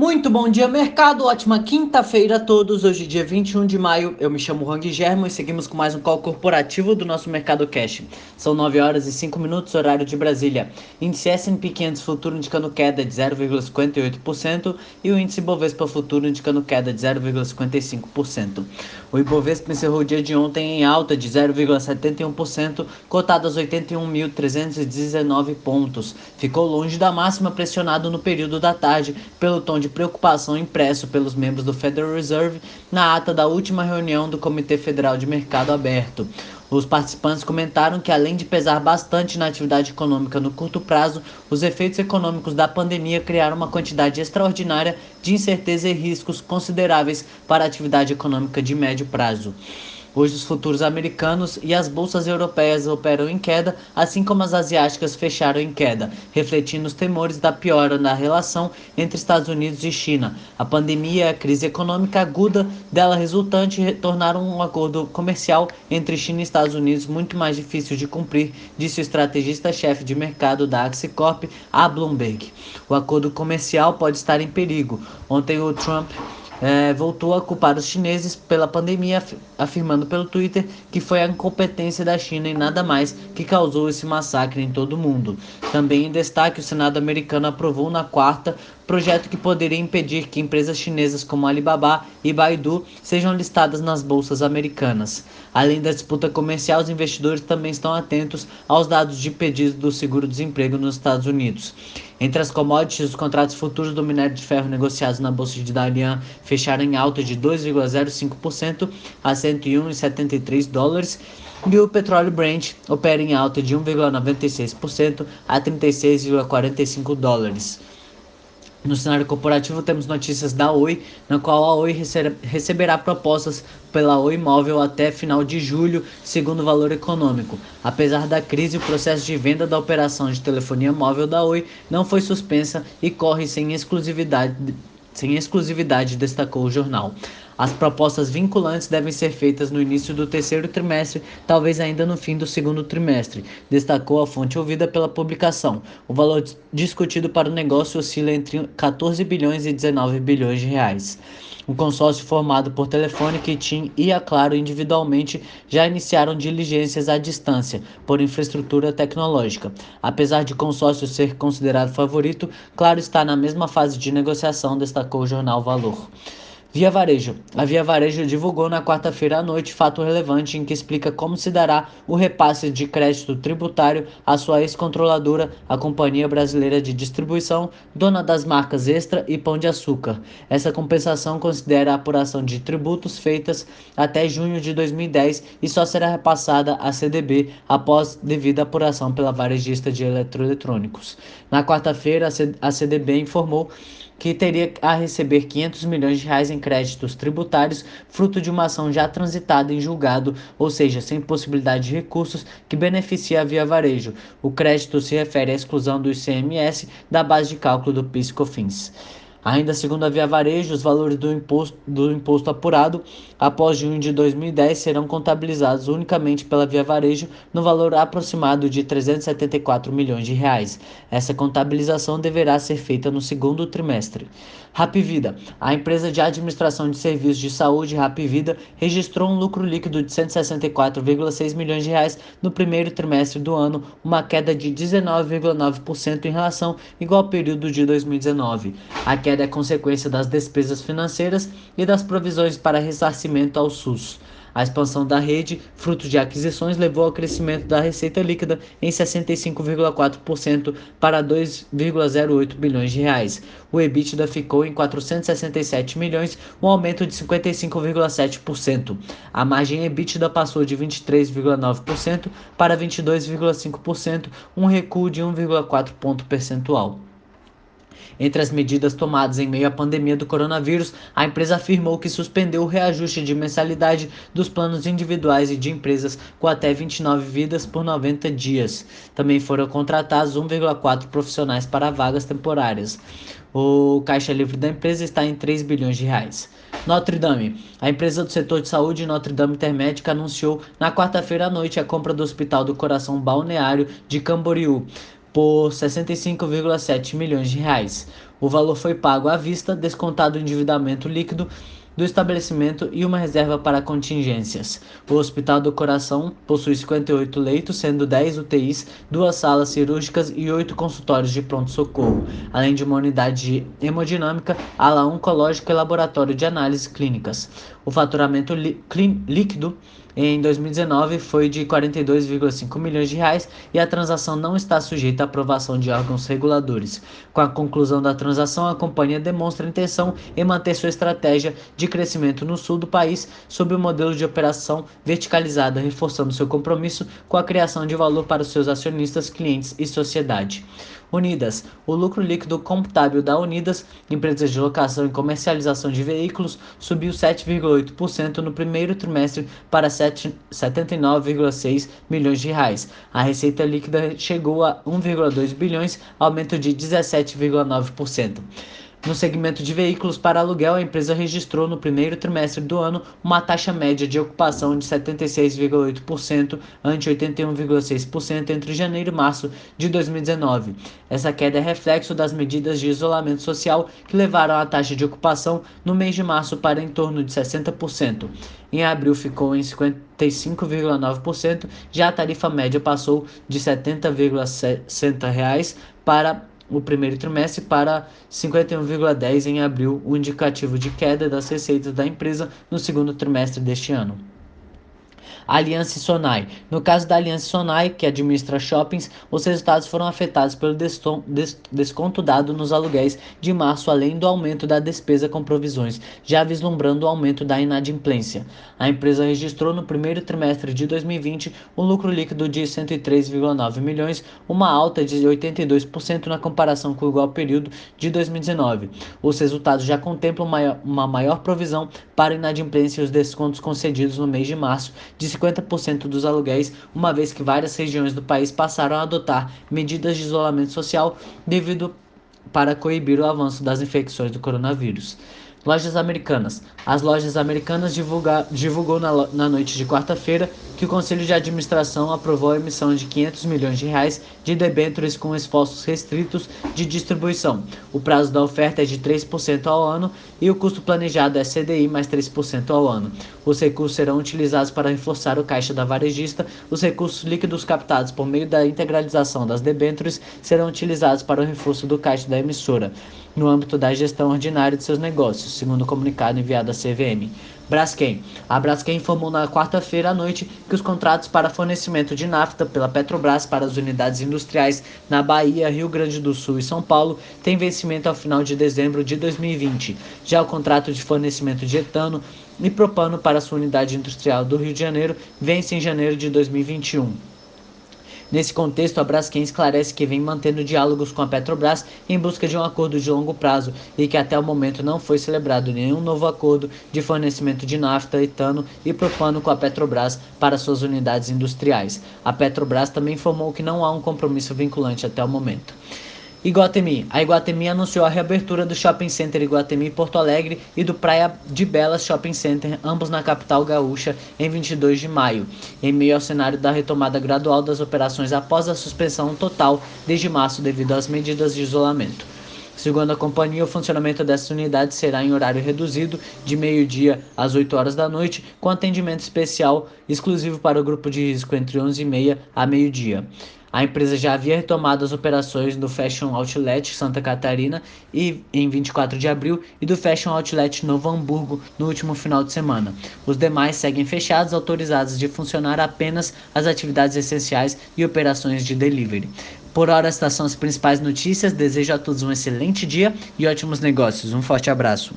Muito bom dia, mercado. Ótima quinta-feira a todos. Hoje, dia 21 de maio, eu me chamo Rang Germo e seguimos com mais um call corporativo do nosso Mercado Cash. São 9 horas e 5 minutos, horário de Brasília. Índice S&P 500 futuro indicando queda de 0,58% e o índice Bovespa futuro indicando queda de 0,55%. O Ibovespa encerrou o dia de ontem em alta de 0,71%, cotado aos 81.319 pontos. Ficou longe da máxima pressionado no período da tarde pelo tom de preocupação impresso pelos membros do Federal Reserve na ata da última reunião do Comitê Federal de Mercado Aberto. Os participantes comentaram que, além de pesar bastante na atividade econômica no curto prazo, os efeitos econômicos da pandemia criaram uma quantidade extraordinária de incerteza e riscos consideráveis para a atividade econômica de médio prazo. Hoje os futuros americanos e as bolsas europeias operam em queda, assim como as asiáticas fecharam em queda, refletindo os temores da piora na relação entre Estados Unidos e China. A pandemia e a crise econômica aguda dela resultante tornaram um acordo comercial entre China e Estados Unidos muito mais difícil de cumprir, disse o estrategista-chefe de mercado da Axicorp a Bloomberg. O acordo comercial pode estar em perigo. Ontem o Trump é, voltou a culpar os chineses pela pandemia, afirmando pelo Twitter que foi a incompetência da China e nada mais que causou esse massacre em todo o mundo. Também em destaque, o Senado americano aprovou na quarta projeto que poderia impedir que empresas chinesas como Alibaba e Baidu sejam listadas nas bolsas americanas. Além da disputa comercial, os investidores também estão atentos aos dados de pedido do seguro-desemprego nos Estados Unidos. Entre as commodities, os contratos futuros do minério de ferro negociados na bolsa de Dalian fecharam em alta de 2,05% a 101,73 dólares e o petróleo Brent opera em alta de 1,96% a 36,45 dólares. No cenário corporativo, temos notícias da Oi, na qual a Oi receberá propostas pela Oi Móvel até final de julho, segundo o valor econômico. Apesar da crise, o processo de venda da operação de telefonia móvel da Oi não foi suspensa e corre sem exclusividade, sem exclusividade destacou o jornal. As propostas vinculantes devem ser feitas no início do terceiro trimestre, talvez ainda no fim do segundo trimestre, destacou a fonte ouvida pela publicação. O valor discutido para o negócio oscila entre 14 bilhões e 19 bilhões de reais. O consórcio formado por Telefônica e TIM e a Claro individualmente já iniciaram diligências à distância por infraestrutura tecnológica. Apesar de consórcio ser considerado favorito, Claro está na mesma fase de negociação, destacou o jornal Valor. Via Varejo. A Via Varejo divulgou na quarta-feira à noite fato relevante em que explica como se dará o repasse de crédito tributário à sua ex-controladora, a Companhia Brasileira de Distribuição, dona das marcas Extra e Pão de Açúcar. Essa compensação considera a apuração de tributos feitas até junho de 2010 e só será repassada à CDB após devida apuração pela varejista de eletroeletrônicos. Na quarta-feira, a CDB informou que teria a receber 500 milhões de reais em créditos tributários, fruto de uma ação já transitada em julgado, ou seja, sem possibilidade de recursos, que beneficia a Via Varejo. O crédito se refere à exclusão do ICMS da base de cálculo do PIS/COFINS. Ainda segundo a Via Varejo, os valores do imposto, do imposto apurado após junho de 2010 serão contabilizados unicamente pela Via Varejo no valor aproximado de 374 milhões de reais. Essa contabilização deverá ser feita no segundo trimestre. Rapvida, a empresa de administração de serviços de saúde Rapvida registrou um lucro líquido de 164,6 milhões de reais no primeiro trimestre do ano, uma queda de 19,9% em relação igual período de 2019. A queda é consequência das despesas financeiras e das provisões para ressarcimento ao SUS. A expansão da rede, fruto de aquisições, levou ao crescimento da receita líquida em 65,4% para 2,08 bilhões de reais. O EBITDA ficou em 467 milhões, um aumento de 55,7%. A margem EBITDA passou de 23,9% para 22,5%, um recuo de 1,4 ponto percentual. Entre as medidas tomadas em meio à pandemia do coronavírus, a empresa afirmou que suspendeu o reajuste de mensalidade dos planos individuais e de empresas com até 29 vidas por 90 dias. Também foram contratados 1,4 profissionais para vagas temporárias. O caixa livre da empresa está em 3 bilhões de reais. Notre Dame. A empresa do setor de saúde Notre Dame Intermédica anunciou na quarta-feira à noite a compra do Hospital do Coração Balneário de Camboriú por 65,7 milhões de reais. O valor foi pago à vista, descontado o endividamento líquido do estabelecimento e uma reserva para contingências. O Hospital do Coração possui 58 leitos, sendo 10 UTIs, duas salas cirúrgicas e oito consultórios de pronto-socorro, além de uma unidade de hemodinâmica, ala oncológica e laboratório de análises clínicas. O faturamento líquido em 2019 foi de 42,5 milhões de reais e a transação não está sujeita à aprovação de órgãos reguladores. Com a conclusão da transação, a companhia demonstra intenção em manter sua estratégia de crescimento no sul do país sob o modelo de operação verticalizada, reforçando seu compromisso com a criação de valor para os seus acionistas, clientes e sociedade. Unidas. O lucro líquido contábil da Unidas, empresa de locação e comercialização de veículos, subiu 7,8% no primeiro trimestre para 79,6 milhões de reais. A receita líquida chegou a 1,2 bilhões, aumento de 17,9%. No segmento de veículos para aluguel, a empresa registrou no primeiro trimestre do ano uma taxa média de ocupação de 76,8% ante 81,6% entre janeiro e março de 2019. Essa queda é reflexo das medidas de isolamento social que levaram a taxa de ocupação no mês de março para em torno de 60%. Em abril ficou em 55,9%, já a tarifa média passou de R$ 70,60 para o primeiro trimestre para 51,10 em abril, o indicativo de queda das receitas da empresa no segundo trimestre deste ano. Aliança Sonai. No caso da Aliança Sonai, que administra shoppings, os resultados foram afetados pelo desconto dado nos aluguéis de março, além do aumento da despesa com provisões, já vislumbrando o aumento da inadimplência. A empresa registrou no primeiro trimestre de 2020 um lucro líquido de 103,9 milhões, uma alta de 82% na comparação com o igual período de 2019. Os resultados já contemplam uma maior provisão para inadimplência e os descontos concedidos no mês de março de 50% dos aluguéis, uma vez que várias regiões do país passaram a adotar medidas de isolamento social devido para coibir o avanço das infecções do coronavírus. Lojas Americanas. As lojas americanas divulga, divulgou na, na noite de quarta-feira que o Conselho de Administração aprovou a emissão de 500 milhões de reais de debêntures com esforços restritos de distribuição. O prazo da oferta é de 3% ao ano e o custo planejado é CDI mais 3% ao ano. Os recursos serão utilizados para reforçar o caixa da varejista. Os recursos líquidos captados por meio da integralização das debêntures serão utilizados para o reforço do caixa da emissora, no âmbito da gestão ordinária de seus negócios, segundo o comunicado enviado à CVM. Braskem. A Braskem informou na quarta-feira à noite que os contratos para fornecimento de nafta pela Petrobras para as unidades industriais na Bahia, Rio Grande do Sul e São Paulo têm vencimento ao final de dezembro de 2020. Já o contrato de fornecimento de etano e propano para sua unidade industrial do Rio de Janeiro vence em janeiro de 2021. Nesse contexto, a Braskem esclarece que vem mantendo diálogos com a Petrobras em busca de um acordo de longo prazo e que até o momento não foi celebrado nenhum novo acordo de fornecimento de nafta, etano e propano com a Petrobras para suas unidades industriais. A Petrobras também informou que não há um compromisso vinculante até o momento. Iguatemi. A Iguatemi anunciou a reabertura do Shopping Center Iguatemi Porto Alegre e do Praia de Belas Shopping Center, ambos na capital gaúcha, em 22 de maio, em meio ao cenário da retomada gradual das operações após a suspensão total desde março devido às medidas de isolamento. Segundo a companhia, o funcionamento dessa unidade será em horário reduzido, de meio-dia às 8 horas da noite, com atendimento especial exclusivo para o grupo de risco entre 11h30 a meio-dia. A empresa já havia retomado as operações do Fashion Outlet Santa Catarina e, em 24 de abril e do Fashion Outlet Novo Hamburgo no último final de semana. Os demais seguem fechados, autorizados de funcionar apenas as atividades essenciais e operações de delivery. Por hora, estas são as principais notícias. Desejo a todos um excelente dia e ótimos negócios. Um forte abraço.